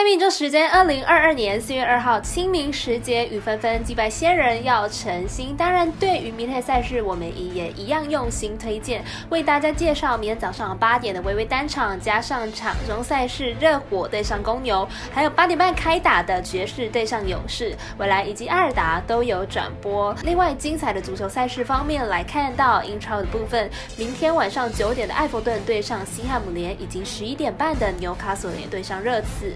在命中时间，二零二二年四月二号清明时节雨纷纷，祭拜先人要诚心。当然，对于明天赛事，我们也一样用心推荐，为大家介绍明天早上八点的微微单场，加上场中赛事热火对上公牛，还有八点半开打的爵士对上勇士，未来以及阿尔达都有转播。另外，精彩的足球赛事方面来看到英超的部分，明天晚上九点的艾弗顿对上西汉姆联，以及十一点半的纽卡索联对上热刺。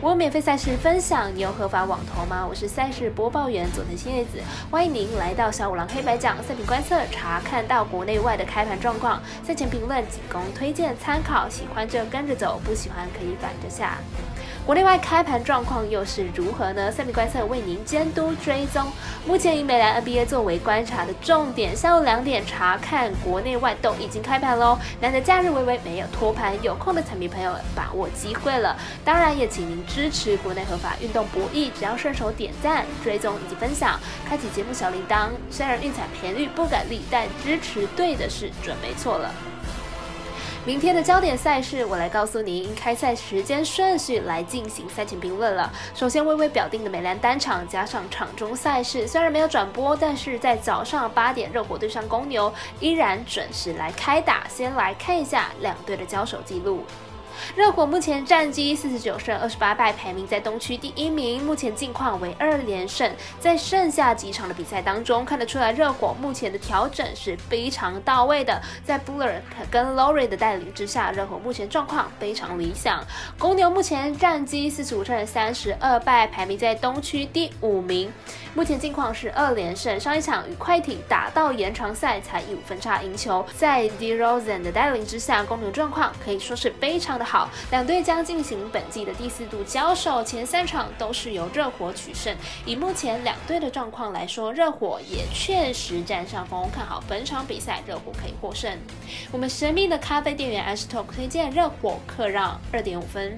我有免费赛事分享，你有合法网投吗？我是赛事播报员佐藤新叶子，欢迎您来到小五郎黑白讲赛品观测，查看到国内外的开盘状况，赛前评论仅供推荐参考，喜欢就跟着走，不喜欢可以反着下。国内外开盘状况又是如何呢？赛米观测为您监督追踪。目前以美兰 NBA 作为观察的重点，下午两点查看国内外都已经开盘喽。难得假日微微没有托盘，有空的彩迷朋友把握机会了。当然也请您支持国内合法运动博弈，只要顺手点赞、追踪以及分享，开启节目小铃铛。虽然运彩频率不给力，但支持对的是准没错了。明天的焦点赛事，我来告诉您开赛时间顺序来进行赛前评论了。首先，微微表定的美兰单场加上场中赛事，虽然没有转播，但是在早上八点热火对上公牛，依然准时来开打。先来看一下两队的交手记录。热火目前战绩四十九胜二十八败，排名在东区第一名。目前近况为二连胜，在剩下几场的比赛当中，看得出来热火目前的调整是非常到位的。在 Buller 跟 Lauri 的带领之下，热火目前状况非常理想。公牛目前战绩四十五胜三十二败，排名在东区第五名。目前近况是二连胜，上一场与快艇打到延长赛才以五分差赢球。在 DeRozan 的带领之下，公牛状况可以说是非常的好。两队将进行本季的第四度交手，前三场都是由热火取胜。以目前两队的状况来说，热火也确实占上风，看好本场比赛热火可以获胜。我们神秘的咖啡店员 a s t o k 推荐热火客让二点五分。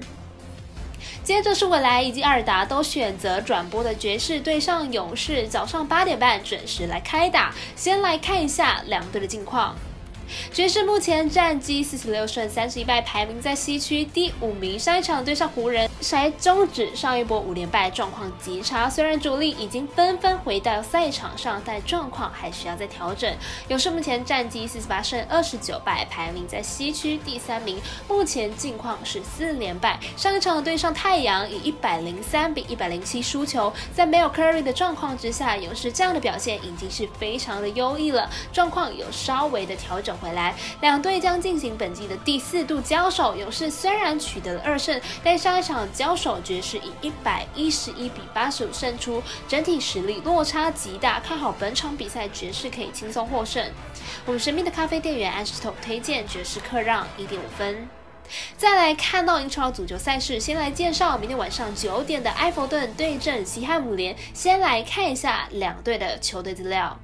接着是未来以及阿尔达都选择转播的爵士对上勇士，早上八点半准时来开打。先来看一下两队的近况。爵士目前战绩四十六胜三十一败，排名在西区第五名。上一场对上湖人，才终止上一波五连败，状况极差。虽然主力已经纷纷回到赛场上，但状况还需要再调整。勇士目前战绩四十八胜二十九败，排名在西区第三名。目前近况是四连败。上一场对上太阳，以一百零三比一百零七输球。在没有 Curry 的状况之下，勇士这样的表现已经是非常的优异了，状况有稍微的调整。回来，两队将进行本季的第四度交手。勇士虽然取得了二胜，但上一场交手爵士以一百一十一比八十五胜出，整体实力落差极大。看好本场比赛爵士可以轻松获胜。我们神秘的咖啡店员 Ashton 推荐爵士客让一点五分。再来看到英超足球赛事，先来介绍明天晚上九点的埃弗顿对阵西汉姆联。先来看一下两队的球队资料。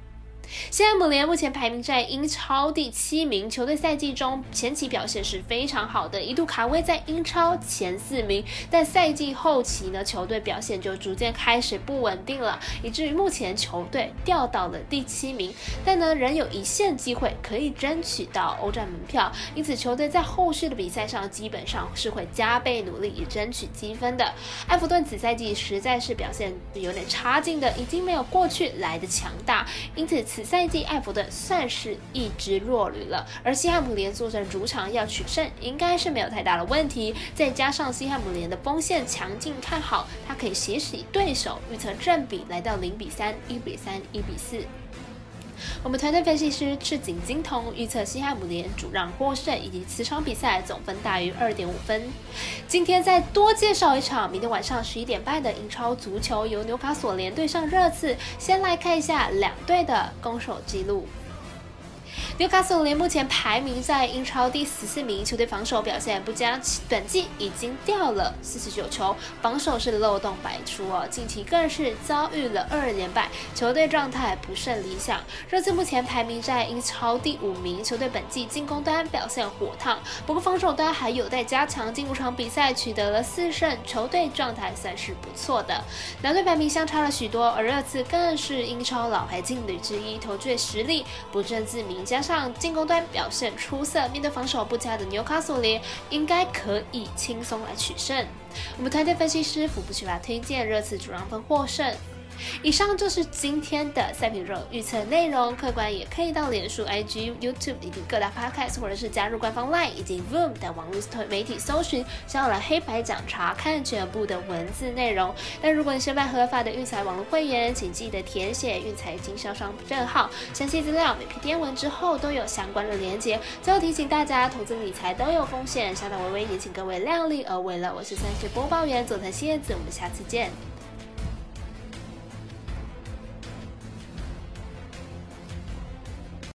现在姆联目前排名在英超第七名，球队赛季中前期表现是非常好的，一度卡位在英超前四名。但赛季后期呢，球队表现就逐渐开始不稳定了，以至于目前球队掉到了第七名。但呢，仍有一线机会可以争取到欧战门票，因此球队在后续的比赛上基本上是会加倍努力以争取积分的。埃弗顿此赛季实在是表现有点差劲的，已经没有过去来的强大，因此此。赛季艾弗顿算是一支弱旅了，而西汉姆联坐镇主场要取胜，应该是没有太大的问题。再加上西汉姆联的锋线强劲，看好他可以血洗对手，预测占比来到零比三、一比三、一比四。我们团队分析师赤井金童预测西汉姆联主让获胜，以及此场比赛总分大于二点五分。今天再多介绍一场，明天晚上十一点半的英超足球，由纽卡索联对上热刺。先来看一下两队的攻守记录。纽卡斯尔联目前排名在英超第十四名，球队防守表现不佳，本季已经掉了四十九球，防守是漏洞百出哦。近期更是遭遇了二连败，球队状态不甚理想。热刺目前排名在英超第五名，球队本季进攻端表现火烫，不过防守端还有待加强。近五场比赛取得了四胜，球队状态算是不错的。两队排名相差了许多，而热刺更是英超老牌劲旅之一，球队实力不正自明，加上。上进攻端表现出色，面对防守不佳的纽卡索林，应该可以轻松来取胜。我们团队分析师福布奇拉推荐热刺主让分获胜。以上就是今天的赛品热预测内容，客观也可以到脸书、IG、YouTube 以及各大 Podcast，或者是加入官方 Line 以及 Voom 等网络媒体搜寻，想要来黑白讲查看全部的文字内容。但如果你是办合法的运财网络会员，请记得填写运财经销商证号，详细资料每篇电文之后都有相关的连接。最后提醒大家，投资理财都有风险，下档微微也请各位量力而为了。我是三十播报员佐藤蝎子，我们下次见。